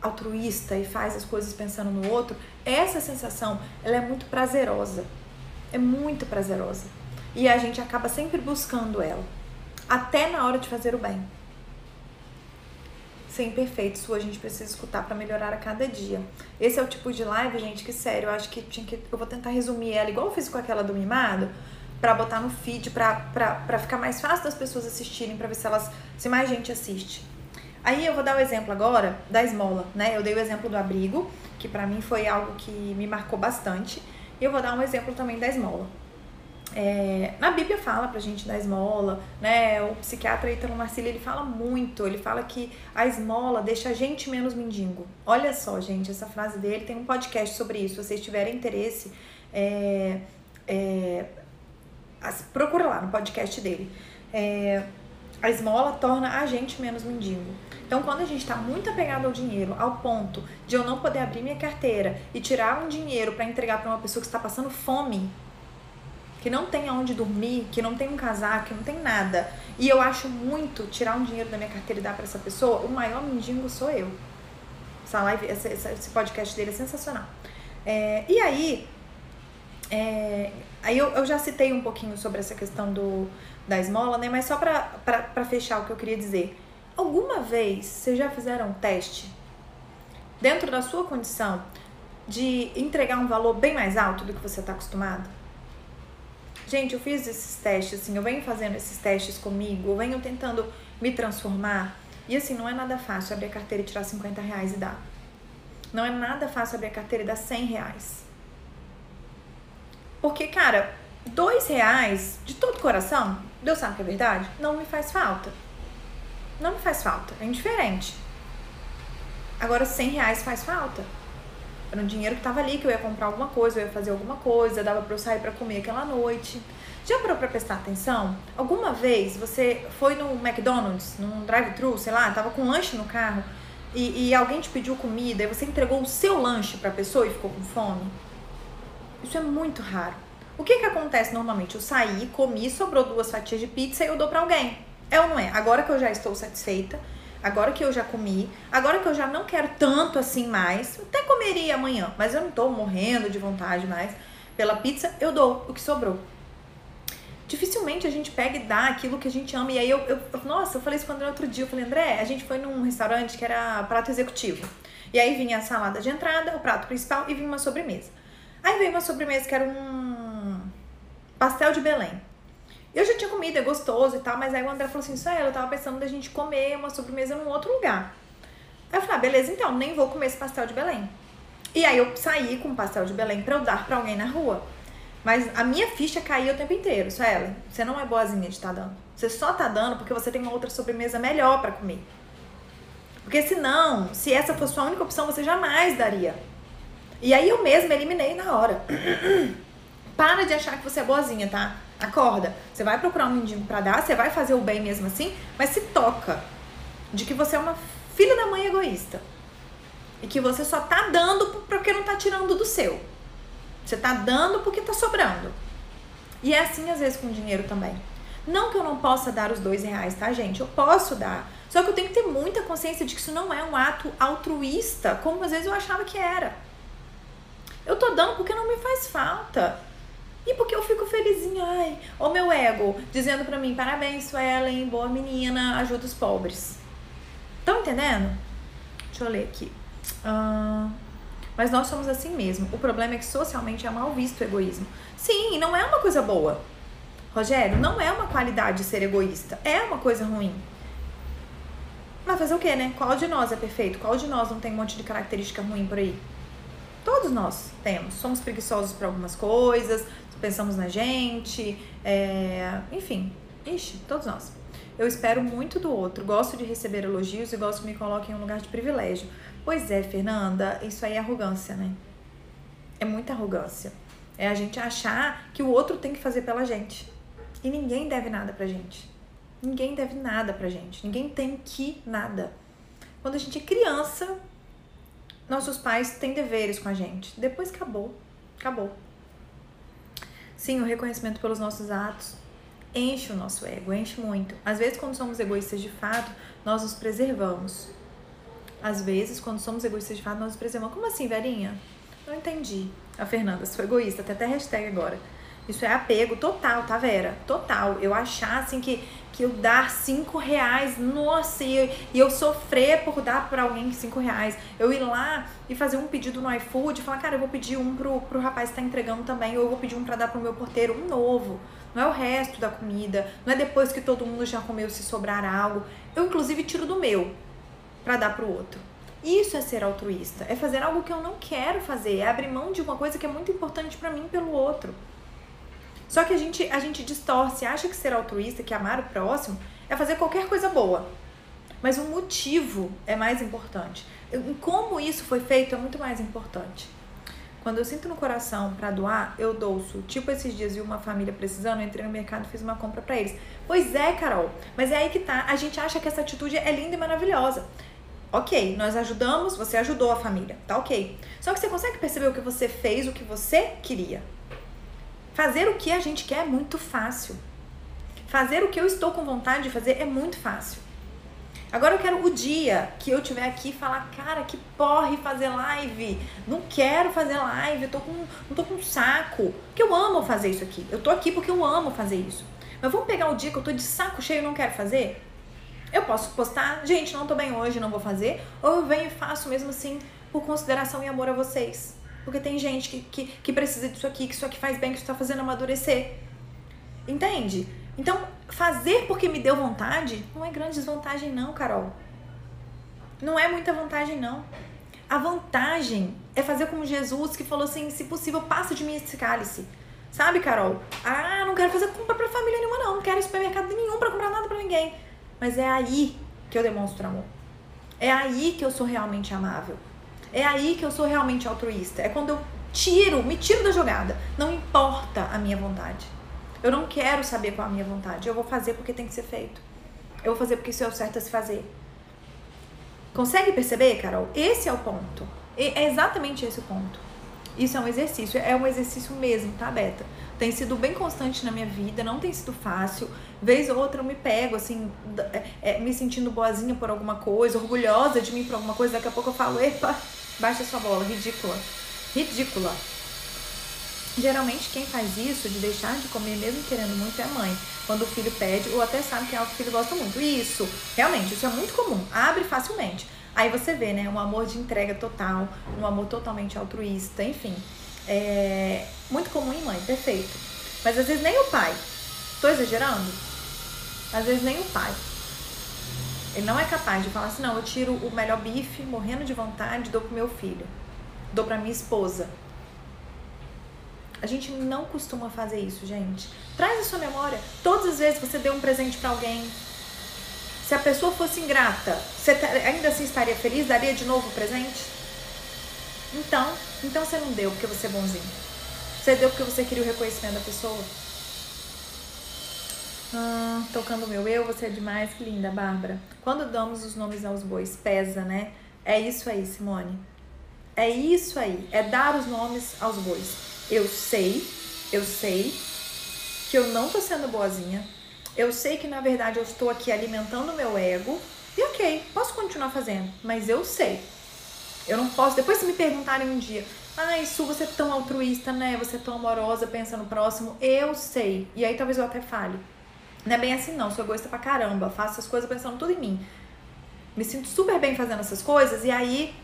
altruísta e faz as coisas pensando no outro, essa sensação, ela é muito prazerosa. É muito prazerosa e a gente acaba sempre buscando ela, até na hora de fazer o bem. Ser imperfeito, isso a gente precisa escutar para melhorar a cada dia. Esse é o tipo de live, gente, que sério, eu acho que tinha que. Eu vou tentar resumir ela, igual eu fiz com aquela do mimado, para botar no feed, para ficar mais fácil das pessoas assistirem, para ver se elas. se mais gente assiste. Aí eu vou dar o exemplo agora da esmola, né? Eu dei o exemplo do abrigo, que para mim foi algo que me marcou bastante. E eu vou dar um exemplo também da esmola. É, na Bíblia fala pra gente da esmola, né? O psiquiatra Italo Marcílio, ele fala muito, ele fala que a esmola deixa a gente menos mendigo. Olha só, gente, essa frase dele, tem um podcast sobre isso, se vocês tiverem interesse, é, é, procura lá no podcast dele. É, a esmola torna a gente menos mendigo. Então, quando a gente está muito apegado ao dinheiro, ao ponto de eu não poder abrir minha carteira e tirar um dinheiro para entregar para uma pessoa que está passando fome, que não tem aonde dormir, que não tem um casaco, que não tem nada. E eu acho muito tirar um dinheiro da minha carteira e dar para essa pessoa, o maior mendigo sou eu. Essa live, esse, esse podcast dele é sensacional. É, e aí, é, aí eu, eu já citei um pouquinho sobre essa questão do, da esmola, né? Mas só para fechar o que eu queria dizer. Alguma vez vocês já fizeram um teste dentro da sua condição de entregar um valor bem mais alto do que você está acostumado? Gente, eu fiz esses testes, assim, eu venho fazendo esses testes comigo, eu venho tentando me transformar. E assim, não é nada fácil abrir a carteira e tirar 50 reais e dar. Não é nada fácil abrir a carteira e dar 100 reais. Porque, cara, dois reais, de todo coração, Deus sabe que é verdade, não me faz falta. Não me faz falta, é indiferente. Agora, 100 reais faz falta. Era um dinheiro que tava ali, que eu ia comprar alguma coisa, eu ia fazer alguma coisa, dava pra eu sair pra comer aquela noite. Já parou pra prestar atenção? Alguma vez você foi no McDonald's, num drive-thru, sei lá, tava com lanche no carro e, e alguém te pediu comida e você entregou o seu lanche pra pessoa e ficou com fome? Isso é muito raro. O que que acontece normalmente? Eu saí, comi, sobrou duas fatias de pizza e eu dou pra alguém. É ou não é? Agora que eu já estou satisfeita, agora que eu já comi, agora que eu já não quero tanto assim mais, até comeria amanhã, mas eu não tô morrendo de vontade mais pela pizza, eu dou o que sobrou dificilmente a gente pega e dá aquilo que a gente ama. E aí eu, eu, nossa, eu falei isso quando outro dia, eu falei, André, a gente foi num restaurante que era prato executivo. E aí vinha a salada de entrada, o prato principal e vinha uma sobremesa. Aí veio uma sobremesa que era um pastel de Belém. Eu já tinha comido, é gostoso e tal, mas aí o André falou assim, aí, eu tava pensando da gente comer uma sobremesa num outro lugar. Aí eu falei, ah, beleza, então, nem vou comer esse pastel de Belém. E aí eu saí com o pastel de Belém pra eu dar pra alguém na rua. Mas a minha ficha caía o tempo inteiro, Suelen. Você não é boazinha de estar tá dando. Você só tá dando porque você tem uma outra sobremesa melhor para comer. Porque senão, se essa fosse sua única opção, você jamais daria. E aí eu mesma eliminei na hora. Para de achar que você é boazinha, tá? Acorda. Você vai procurar um mendigo para dar, você vai fazer o bem mesmo assim, mas se toca de que você é uma filha da mãe egoísta. E que você só tá dando porque não tá tirando do seu. Você tá dando porque tá sobrando. E é assim às vezes com dinheiro também. Não que eu não possa dar os dois reais, tá, gente? Eu posso dar. Só que eu tenho que ter muita consciência de que isso não é um ato altruísta, como às vezes eu achava que era. Eu tô dando porque não me faz falta. E porque eu fico felizinha, ai, o meu ego, dizendo pra mim, parabéns, Suelen, boa menina, ajuda os pobres. Estão entendendo? Deixa eu ler aqui. Uh... Mas nós somos assim mesmo. O problema é que socialmente é mal visto o egoísmo. Sim, não é uma coisa boa. Rogério, não é uma qualidade ser egoísta. É uma coisa ruim. Mas fazer o quê, né? Qual de nós é perfeito? Qual de nós não tem um monte de característica ruim por aí? Todos nós temos. Somos preguiçosos para algumas coisas, pensamos na gente, é... enfim. Ixi, todos nós. Eu espero muito do outro, gosto de receber elogios e gosto que me coloquem em um lugar de privilégio. Pois é, Fernanda, isso aí é arrogância, né? É muita arrogância. É a gente achar que o outro tem que fazer pela gente. E ninguém deve nada pra gente. Ninguém deve nada pra gente. Ninguém tem que nada. Quando a gente é criança, nossos pais têm deveres com a gente. Depois acabou. Acabou. Sim, o reconhecimento pelos nossos atos enche o nosso ego, enche muito. Às vezes, quando somos egoístas de fato, nós nos preservamos às vezes, quando somos egoístas de fato, nós preservamos. Como assim, velhinha? Não entendi. A Fernanda, sou egoísta, tem até hashtag agora. Isso é apego total, tá, Vera? Total. Eu achar, assim, que, que eu dar cinco reais, nossa, e, e eu sofrer por dar pra alguém cinco reais. Eu ir lá e fazer um pedido no iFood falar, cara, eu vou pedir um pro, pro rapaz que tá entregando também, ou eu vou pedir um pra dar pro meu porteiro, um novo. Não é o resto da comida, não é depois que todo mundo já comeu se sobrar algo. Eu, inclusive, tiro do meu para dar para o outro. Isso é ser altruísta, é fazer algo que eu não quero fazer, é abrir mão de uma coisa que é muito importante para mim pelo outro. Só que a gente, a gente distorce, acha que ser altruísta, que amar o próximo, é fazer qualquer coisa boa. Mas o motivo é mais importante. Como isso foi feito é muito mais importante. Quando eu sinto no coração para doar, eu dou. Tipo esses dias vi uma família precisando, eu entrei no mercado e fiz uma compra para eles. Pois é, Carol, mas é aí que tá. A gente acha que essa atitude é linda e maravilhosa. Ok, nós ajudamos, você ajudou a família, tá ok. Só que você consegue perceber o que você fez, o que você queria. Fazer o que a gente quer é muito fácil. Fazer o que eu estou com vontade de fazer é muito fácil. Agora eu quero o dia que eu tiver aqui falar, cara, que porre fazer live. Não quero fazer live, eu tô com, não tô com saco. Porque eu amo fazer isso aqui. Eu tô aqui porque eu amo fazer isso. Mas vamos pegar o dia que eu tô de saco cheio e não quero fazer? Eu posso postar, gente, não tô bem hoje, não vou fazer, ou eu venho e faço mesmo assim, por consideração e amor a vocês. Porque tem gente que, que, que precisa disso aqui, que isso aqui faz bem, que isso tá fazendo amadurecer. Entende? Então, fazer porque me deu vontade não é grande desvantagem, não, Carol. Não é muita vantagem, não. A vantagem é fazer como Jesus, que falou assim: se possível, passa de mim esse cálice. Sabe, Carol? Ah, não quero fazer compra pra família nenhuma, não. Não quero ir supermercado nenhum pra comprar nada pra ninguém. Mas é aí que eu demonstro amor. É aí que eu sou realmente amável. É aí que eu sou realmente altruísta. É quando eu tiro, me tiro da jogada. Não importa a minha vontade. Eu não quero saber qual é a minha vontade. Eu vou fazer porque tem que ser feito. Eu vou fazer porque isso é o certo a se fazer. Consegue perceber, Carol? Esse é o ponto. É exatamente esse o ponto. Isso é um exercício, é um exercício mesmo, tá, Beta? Tem sido bem constante na minha vida, não tem sido fácil. Vez ou outra eu me pego, assim, é, é, me sentindo boazinha por alguma coisa, orgulhosa de mim por alguma coisa. Daqui a pouco eu falo, epa, baixa sua bola, ridícula. Ridícula. Geralmente quem faz isso, de deixar de comer mesmo querendo muito, é a mãe. Quando o filho pede, ou até sabe que é algo que o filho gosta muito. Isso, realmente, isso é muito comum. Abre facilmente. Aí você vê, né, um amor de entrega total, um amor totalmente altruísta, enfim. É muito comum em mãe, perfeito. Mas às vezes nem o pai. Tô exagerando? Às vezes nem o pai. Ele não é capaz de falar assim, não, eu tiro o melhor bife, morrendo de vontade, dou pro meu filho. Dou pra minha esposa. A gente não costuma fazer isso, gente. Traz a sua memória. Todas as vezes você deu um presente para alguém, se a pessoa fosse ingrata, você ainda assim estaria feliz? Daria de novo o presente? Então, então você não deu porque você é bonzinho. Você deu porque você queria o reconhecimento da pessoa. Ah, tocando meu eu, você é demais, que linda, Bárbara. Quando damos os nomes aos bois, pesa, né? É isso aí, Simone. É isso aí, é dar os nomes aos bois. Eu sei, eu sei que eu não tô sendo boazinha, eu sei que na verdade eu estou aqui alimentando meu ego. E ok, posso continuar fazendo, mas eu sei. Eu não posso. Depois se me perguntarem um dia, ai, Su, você é tão altruísta, né? Você é tão amorosa, pensa no próximo. Eu sei. E aí talvez eu até fale. Não é bem assim, não. Sou egoísta pra caramba. Faço as coisas pensando tudo em mim. Me sinto super bem fazendo essas coisas e aí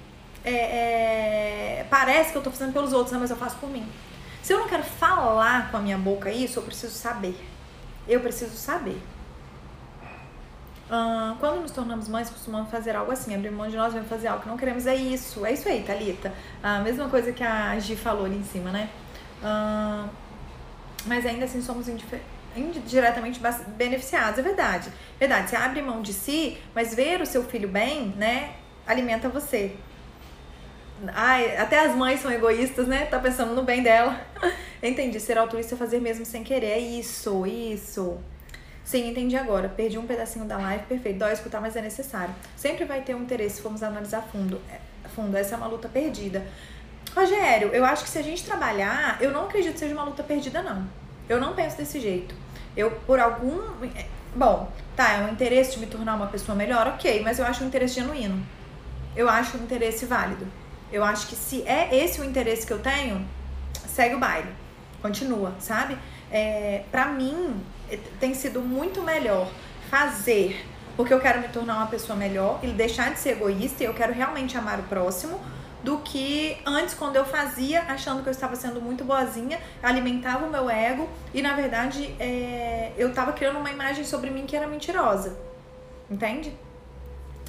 é, é, parece que eu tô fazendo pelos outros, né? Mas eu faço por mim. Se eu não quero falar com a minha boca isso, eu preciso saber. Eu preciso saber. Uh, quando nos tornamos mães, costumamos fazer algo assim, abrir mão de nós, vamos fazer algo que não queremos. É isso, é isso aí, Thalita. A mesma coisa que a Gi falou ali em cima, né? Uh, mas ainda assim somos indiretamente beneficiados, é verdade. Verdade, você abre mão de si, mas ver o seu filho bem, né, alimenta você. Ai, até as mães são egoístas, né? Tá pensando no bem dela. entendi. Ser altruísta é fazer mesmo sem querer. É isso, isso. Sim, entendi agora. Perdi um pedacinho da live, perfeito. Dói escutar, mas é necessário. Sempre vai ter um interesse se formos analisar fundo. É, fundo, essa é uma luta perdida. Rogério, eu acho que se a gente trabalhar, eu não acredito que seja uma luta perdida, não. Eu não penso desse jeito. Eu, por algum. É, bom, tá, é um interesse de me tornar uma pessoa melhor, ok, mas eu acho um interesse genuíno. Eu acho um interesse válido. Eu acho que se é esse o interesse que eu tenho, segue o baile. Continua, sabe? É, para mim, é, tem sido muito melhor fazer porque eu quero me tornar uma pessoa melhor e deixar de ser egoísta e eu quero realmente amar o próximo do que antes quando eu fazia achando que eu estava sendo muito boazinha, alimentava o meu ego e na verdade é, eu estava criando uma imagem sobre mim que era mentirosa, entende?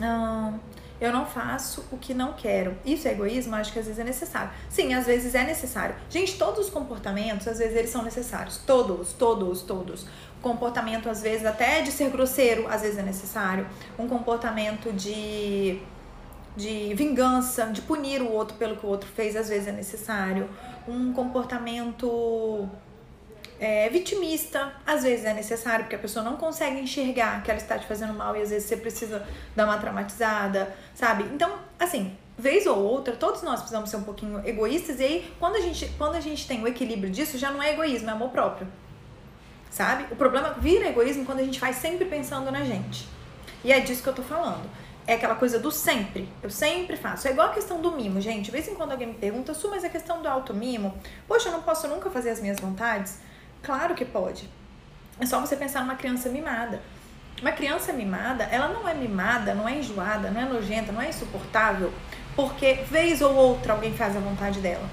Hum, eu não faço o que não quero. Isso é egoísmo? Acho que às vezes é necessário. Sim, às vezes é necessário. Gente, todos os comportamentos, às vezes eles são necessários. Todos, todos, todos. Comportamento, às vezes, até de ser grosseiro, às vezes é necessário. Um comportamento de, de vingança, de punir o outro pelo que o outro fez, às vezes é necessário. Um comportamento é, vitimista, às vezes é necessário, porque a pessoa não consegue enxergar que ela está te fazendo mal e às vezes você precisa dar uma traumatizada, sabe? Então, assim, vez ou outra, todos nós precisamos ser um pouquinho egoístas, e aí, quando a gente, quando a gente tem o equilíbrio disso, já não é egoísmo, é amor próprio. Sabe? O problema vira egoísmo quando a gente faz sempre pensando na gente. E é disso que eu tô falando. É aquela coisa do sempre. Eu sempre faço. É igual a questão do mimo, gente. De vez em quando alguém me pergunta, Su, mas a questão do auto mimo, poxa, eu não posso nunca fazer as minhas vontades? Claro que pode. É só você pensar numa criança mimada. Uma criança mimada, ela não é mimada, não é enjoada, não é nojenta, não é insuportável, porque vez ou outra alguém faz a vontade dela.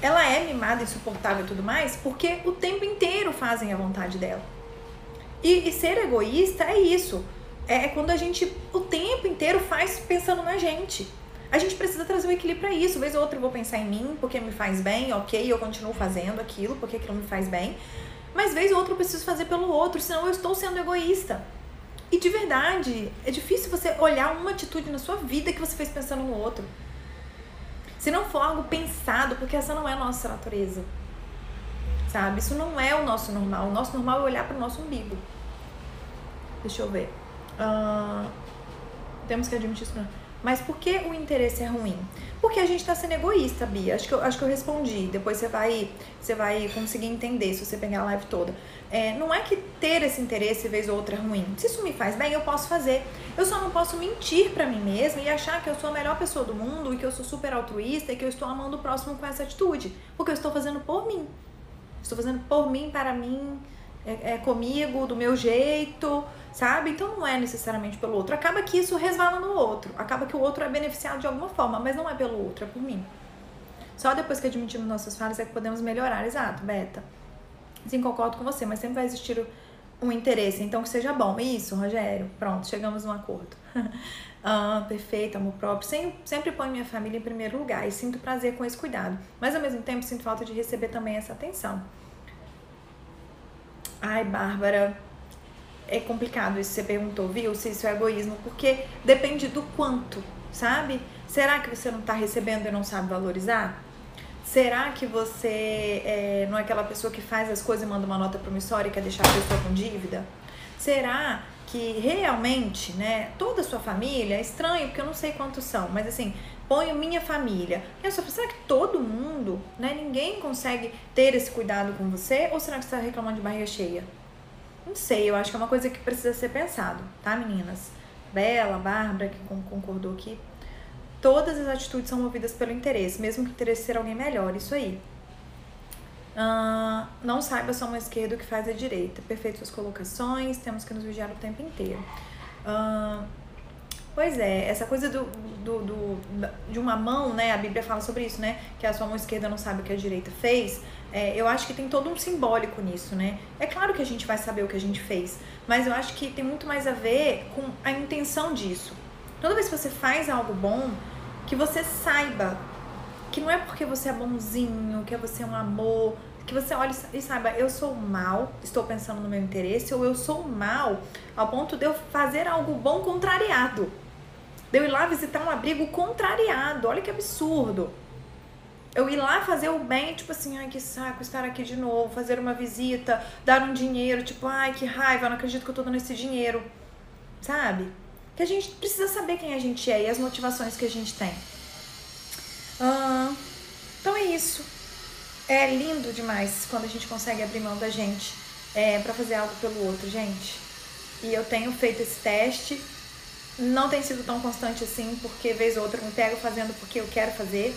Ela é mimada, insuportável e tudo mais, porque o tempo inteiro fazem a vontade dela. E, e ser egoísta é isso. É, é quando a gente o tempo inteiro faz pensando na gente. A gente precisa trazer o equilíbrio para isso. Vez ou outra eu vou pensar em mim porque me faz bem, ok, eu continuo fazendo aquilo porque aquilo me faz bem. Mas vez ou outra eu preciso fazer pelo outro, senão eu estou sendo egoísta. E de verdade, é difícil você olhar uma atitude na sua vida que você fez pensando no outro. Se não for algo pensado, porque essa não é a nossa natureza. Sabe? Isso não é o nosso normal. O nosso normal é olhar para o nosso umbigo. Deixa eu ver. Uh, temos que admitir isso. Mas por que o interesse é ruim? Porque a gente está sendo egoísta, Bia. Acho que, eu, acho que eu respondi. Depois você vai, você vai conseguir entender se você pegar a live toda. É, não é que ter esse interesse vez ou outra é ruim. Se isso me faz bem, eu posso fazer. Eu só não posso mentir para mim mesma e achar que eu sou a melhor pessoa do mundo e que eu sou super altruísta e que eu estou amando o próximo com essa atitude. Porque eu estou fazendo por mim. Estou fazendo por mim, para mim, é, é comigo, do meu jeito sabe? Então não é necessariamente pelo outro. Acaba que isso resvala no outro. Acaba que o outro é beneficiado de alguma forma, mas não é pelo outro, é por mim. Só depois que admitimos nossas falhas é que podemos melhorar. Exato, Beta. Sim, concordo com você, mas sempre vai existir um interesse. Então que seja bom. Isso, Rogério. Pronto, chegamos num acordo. ah, perfeito, amor próprio. Sempre, sempre ponho minha família em primeiro lugar e sinto prazer com esse cuidado. Mas ao mesmo tempo sinto falta de receber também essa atenção. Ai, Bárbara, é complicado isso você perguntou, viu? Se isso é egoísmo, porque depende do quanto, sabe? Será que você não está recebendo e não sabe valorizar? Será que você é, não é aquela pessoa que faz as coisas e manda uma nota promissória e quer deixar a pessoa com dívida? Será que realmente, né, toda a sua família, é estranho porque eu não sei quantos são, mas assim, ponho minha família. Eu só será que todo mundo, né, ninguém consegue ter esse cuidado com você? Ou será que você está reclamando de barriga cheia? Não sei, eu acho que é uma coisa que precisa ser pensado, tá, meninas? Bela, Bárbara, que concordou aqui. Todas as atitudes são movidas pelo interesse, mesmo que o interesse ser alguém melhor, isso aí. Uh, não saiba sua mão esquerda o que faz a direita. Perfeito suas colocações, temos que nos vigiar o tempo inteiro. Uh, pois é, essa coisa do, do, do, de uma mão, né? A Bíblia fala sobre isso, né? Que a sua mão esquerda não sabe o que a direita fez. É, eu acho que tem todo um simbólico nisso, né? É claro que a gente vai saber o que a gente fez, mas eu acho que tem muito mais a ver com a intenção disso. Toda vez que você faz algo bom, que você saiba que não é porque você é bonzinho, que você é um amor, que você olhe e saiba, eu sou mal, estou pensando no meu interesse, ou eu sou mal ao ponto de eu fazer algo bom contrariado. De eu ir lá visitar um abrigo contrariado. Olha que absurdo eu ir lá fazer o bem, tipo assim, ai que saco estar aqui de novo, fazer uma visita, dar um dinheiro, tipo, ai que raiva, não acredito que eu tô dando esse dinheiro, sabe? Que a gente precisa saber quem a gente é e as motivações que a gente tem. Ah, então é isso. É lindo demais quando a gente consegue abrir mão da gente é, para fazer algo pelo outro, gente. E eu tenho feito esse teste. Não tem sido tão constante assim, porque vez ou outra eu me pego fazendo porque eu quero fazer.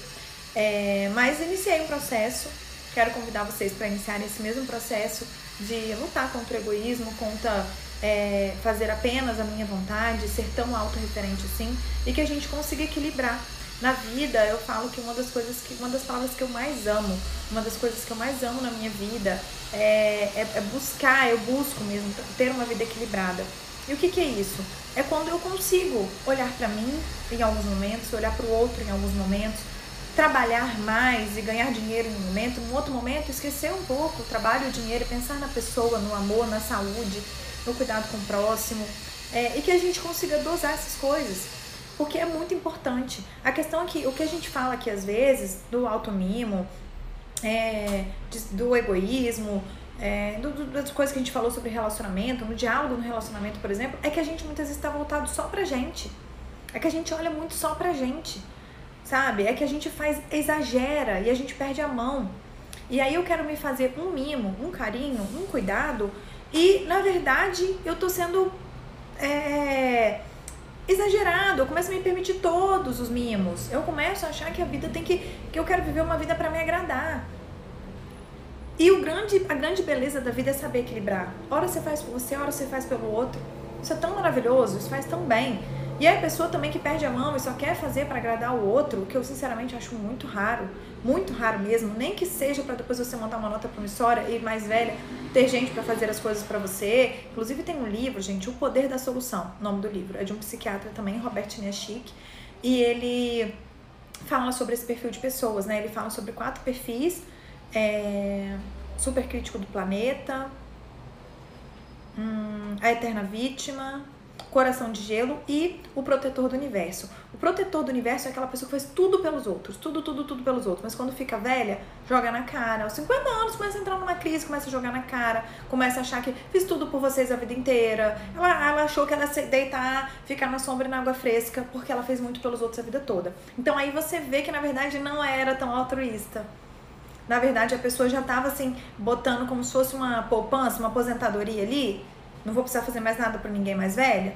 É, mas iniciei um processo, quero convidar vocês para iniciar esse mesmo processo de lutar contra o egoísmo, contra é, fazer apenas a minha vontade, ser tão autorreferente assim, e que a gente consiga equilibrar. Na vida, eu falo que uma das coisas que, uma das palavras que eu mais amo, uma das coisas que eu mais amo na minha vida é, é, é buscar, eu busco mesmo ter uma vida equilibrada. E o que, que é isso? É quando eu consigo olhar para mim em alguns momentos, olhar para o outro em alguns momentos, trabalhar mais e ganhar dinheiro em um momento, num outro momento esquecer um pouco o trabalho, o dinheiro, pensar na pessoa, no amor, na saúde, no cuidado com o próximo, é, e que a gente consiga dosar essas coisas, porque é muito importante. A questão é que o que a gente fala aqui às vezes do automimo, é, do egoísmo, é, do, do, das coisas que a gente falou sobre relacionamento, no diálogo no relacionamento, por exemplo, é que a gente muitas vezes está voltado só pra gente. É que a gente olha muito só pra gente sabe? É que a gente faz, exagera e a gente perde a mão. E aí eu quero me fazer um mimo, um carinho, um cuidado e na verdade eu tô sendo é, exagerado. Eu começo a me permitir todos os mimos. Eu começo a achar que a vida tem que. que eu quero viver uma vida para me agradar. E o grande, a grande beleza da vida é saber equilibrar. Ora você faz por você, ora você faz pelo outro. Isso é tão maravilhoso, isso faz tão bem. E a pessoa também que perde a mão e só quer fazer para agradar o outro, que eu sinceramente acho muito raro, muito raro mesmo, nem que seja para depois você montar uma nota promissória e mais velha ter gente para fazer as coisas para você. Inclusive tem um livro, gente, O Poder da Solução, nome do livro, é de um psiquiatra também, Robert Niachik, e ele fala sobre esse perfil de pessoas, né? Ele fala sobre quatro perfis, é, super crítico do planeta, hum, a eterna vítima, coração de gelo e o protetor do universo. O protetor do universo é aquela pessoa que faz tudo pelos outros, tudo, tudo, tudo pelos outros. Mas quando fica velha, joga na cara. Aos 50 anos começa a entrar numa crise, começa a jogar na cara, começa a achar que fiz tudo por vocês a vida inteira. Ela, ela achou que ela ia deitar, ficar na sombra e na água fresca, porque ela fez muito pelos outros a vida toda. Então aí você vê que na verdade não era tão altruísta. Na verdade, a pessoa já estava assim, botando como se fosse uma poupança, uma aposentadoria ali, não vou precisar fazer mais nada para ninguém mais velha.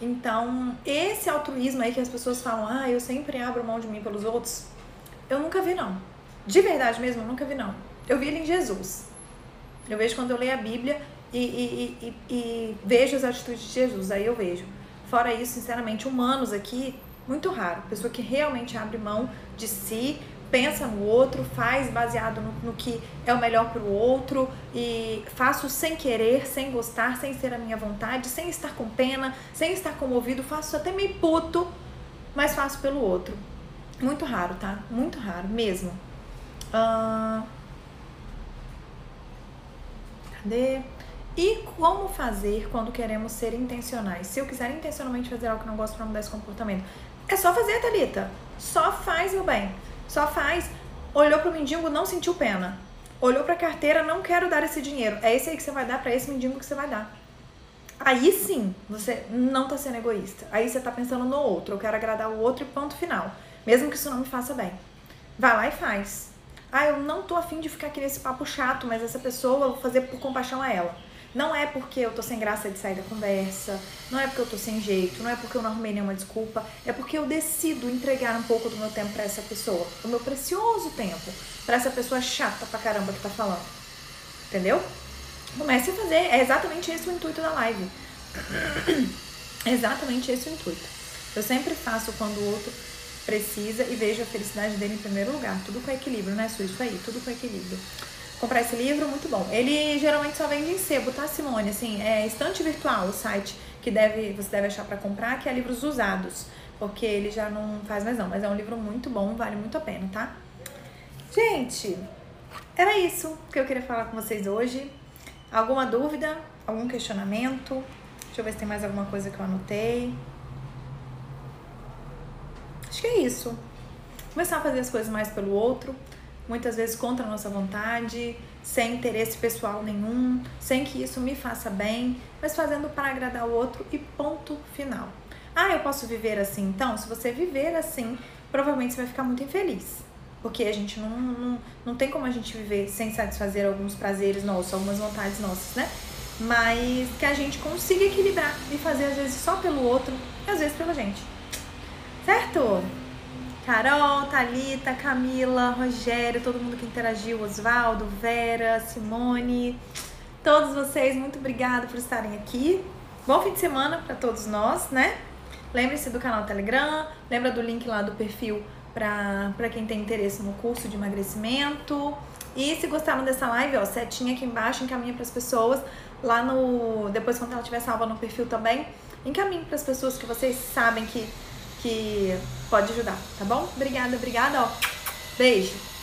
Então, esse altruísmo aí que as pessoas falam, ah, eu sempre abro mão de mim pelos outros, eu nunca vi, não. De verdade mesmo, eu nunca vi, não. Eu vi ele em Jesus. Eu vejo quando eu leio a Bíblia e, e, e, e vejo as atitudes de Jesus, aí eu vejo. Fora isso, sinceramente, humanos aqui, muito raro. Pessoa que realmente abre mão de si pensa no outro, faz baseado no, no que é o melhor para o outro e faço sem querer, sem gostar, sem ser a minha vontade, sem estar com pena, sem estar comovido, faço até meio puto, mas faço pelo outro. Muito raro, tá? Muito raro mesmo. Uh... Cadê? E como fazer quando queremos ser intencionais? Se eu quiser intencionalmente fazer algo que não gosto para mudar esse comportamento, é só fazer, Thalita. Só faz, meu bem. Só faz. Olhou pro mendigo, não sentiu pena. Olhou pra carteira, não quero dar esse dinheiro. É esse aí que você vai dar para esse mendigo que você vai dar. Aí sim, você não tá sendo egoísta. Aí você tá pensando no outro. Eu quero agradar o outro e ponto final. Mesmo que isso não me faça bem. Vai lá e faz. Ah, eu não tô afim de ficar aqui nesse papo chato, mas essa pessoa eu vou fazer por compaixão a ela. Não é porque eu tô sem graça de sair da conversa, não é porque eu tô sem jeito, não é porque eu não arrumei nenhuma desculpa, é porque eu decido entregar um pouco do meu tempo para essa pessoa, o meu precioso tempo, para essa pessoa chata pra caramba que tá falando. Entendeu? Comece a fazer, é exatamente esse o intuito da live. É exatamente esse o intuito. Eu sempre faço quando o outro precisa e vejo a felicidade dele em primeiro lugar. Tudo com equilíbrio, né, Su? Isso aí, tudo com equilíbrio comprar esse livro, muito bom. Ele geralmente só vende em sebo, tá, Simone? Assim, é estante virtual o site que deve, você deve achar para comprar, que é livros usados, porque ele já não faz mais não, mas é um livro muito bom, vale muito a pena, tá? Gente, era isso que eu queria falar com vocês hoje. Alguma dúvida? Algum questionamento? Deixa eu ver se tem mais alguma coisa que eu anotei. Acho que é isso. Começar a fazer as coisas mais pelo outro muitas vezes contra a nossa vontade, sem interesse pessoal nenhum, sem que isso me faça bem, mas fazendo para agradar o outro e ponto final. Ah, eu posso viver assim? Então, se você viver assim, provavelmente você vai ficar muito infeliz. Porque a gente não, não, não tem como a gente viver sem satisfazer alguns prazeres nossos, algumas vontades nossas, né? Mas que a gente consiga equilibrar e fazer às vezes só pelo outro e às vezes pela gente. Certo? Carol, Talita, Camila, Rogério, todo mundo que interagiu, Osvaldo, Vera, Simone, todos vocês, muito obrigada por estarem aqui. Bom fim de semana para todos nós, né? Lembre-se do canal Telegram, lembra do link lá do perfil para quem tem interesse no curso de emagrecimento. E se gostaram dessa live, ó, setinha aqui embaixo, encaminha para as pessoas lá no depois quando ela estiver salva no perfil também, encaminhe para as pessoas que vocês sabem que que pode ajudar, tá bom? Obrigada, obrigada, ó. Beijo.